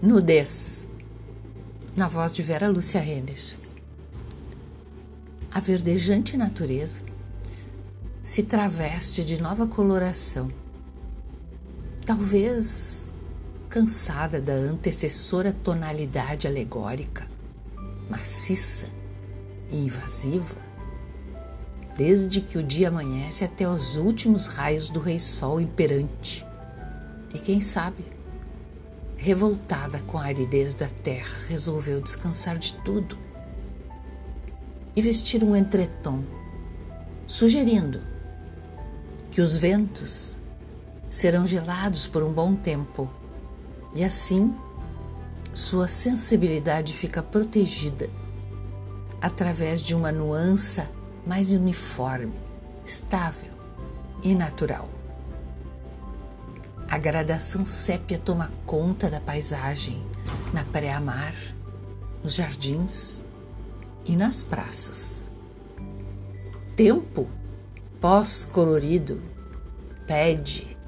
Nudez, na voz de Vera Lúcia Renner. A verdejante natureza se traveste de nova coloração, talvez cansada da antecessora tonalidade alegórica, maciça e invasiva, desde que o dia amanhece até os últimos raios do rei sol imperante. E quem sabe, revoltada com a aridez da terra, resolveu descansar de tudo e vestir um entretom, sugerindo que os ventos serão gelados por um bom tempo e assim sua sensibilidade fica protegida através de uma nuance mais uniforme, estável e natural. A gradação sépia toma conta da paisagem na praia-mar, nos jardins e nas praças. Tempo pós-colorido pede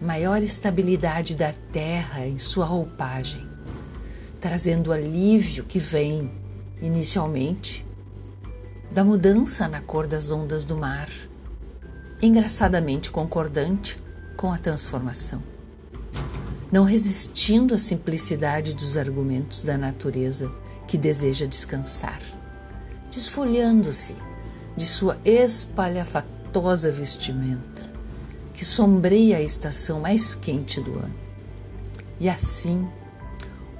maior estabilidade da terra em sua roupagem, trazendo alívio que vem, inicialmente, da mudança na cor das ondas do mar, engraçadamente concordante com a transformação. Não resistindo à simplicidade dos argumentos da natureza que deseja descansar, desfolhando-se de sua espalhafatosa vestimenta, que sombreia a estação mais quente do ano. E assim,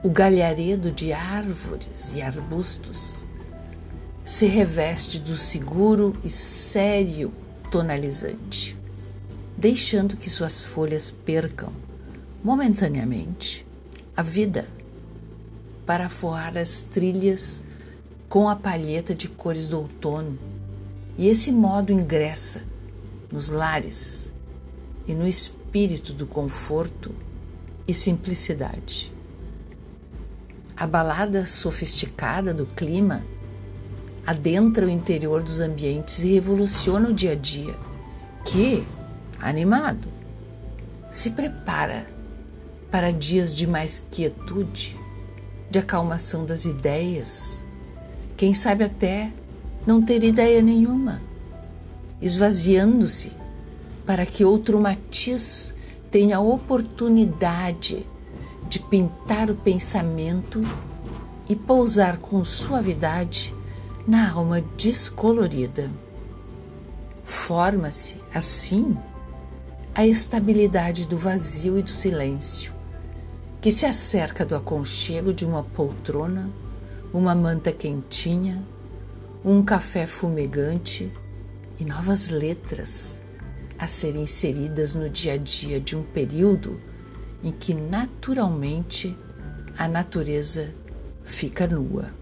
o galharedo de árvores e arbustos se reveste do seguro e sério tonalizante deixando que suas folhas percam, momentaneamente, a vida para afoar as trilhas com a palheta de cores do outono, e esse modo ingressa nos lares e no espírito do conforto e simplicidade. A balada sofisticada do clima adentra o interior dos ambientes e revoluciona o dia a dia, que, animado, se prepara para dias de mais quietude, de acalmação das ideias, quem sabe até não ter ideia nenhuma, esvaziando-se para que outro matiz tenha a oportunidade de pintar o pensamento e pousar com suavidade na alma descolorida. Forma-se, assim, a estabilidade do vazio e do silêncio, que se acerca do aconchego de uma poltrona, uma manta quentinha, um café fumegante e novas letras a serem inseridas no dia a dia de um período em que naturalmente a natureza fica nua.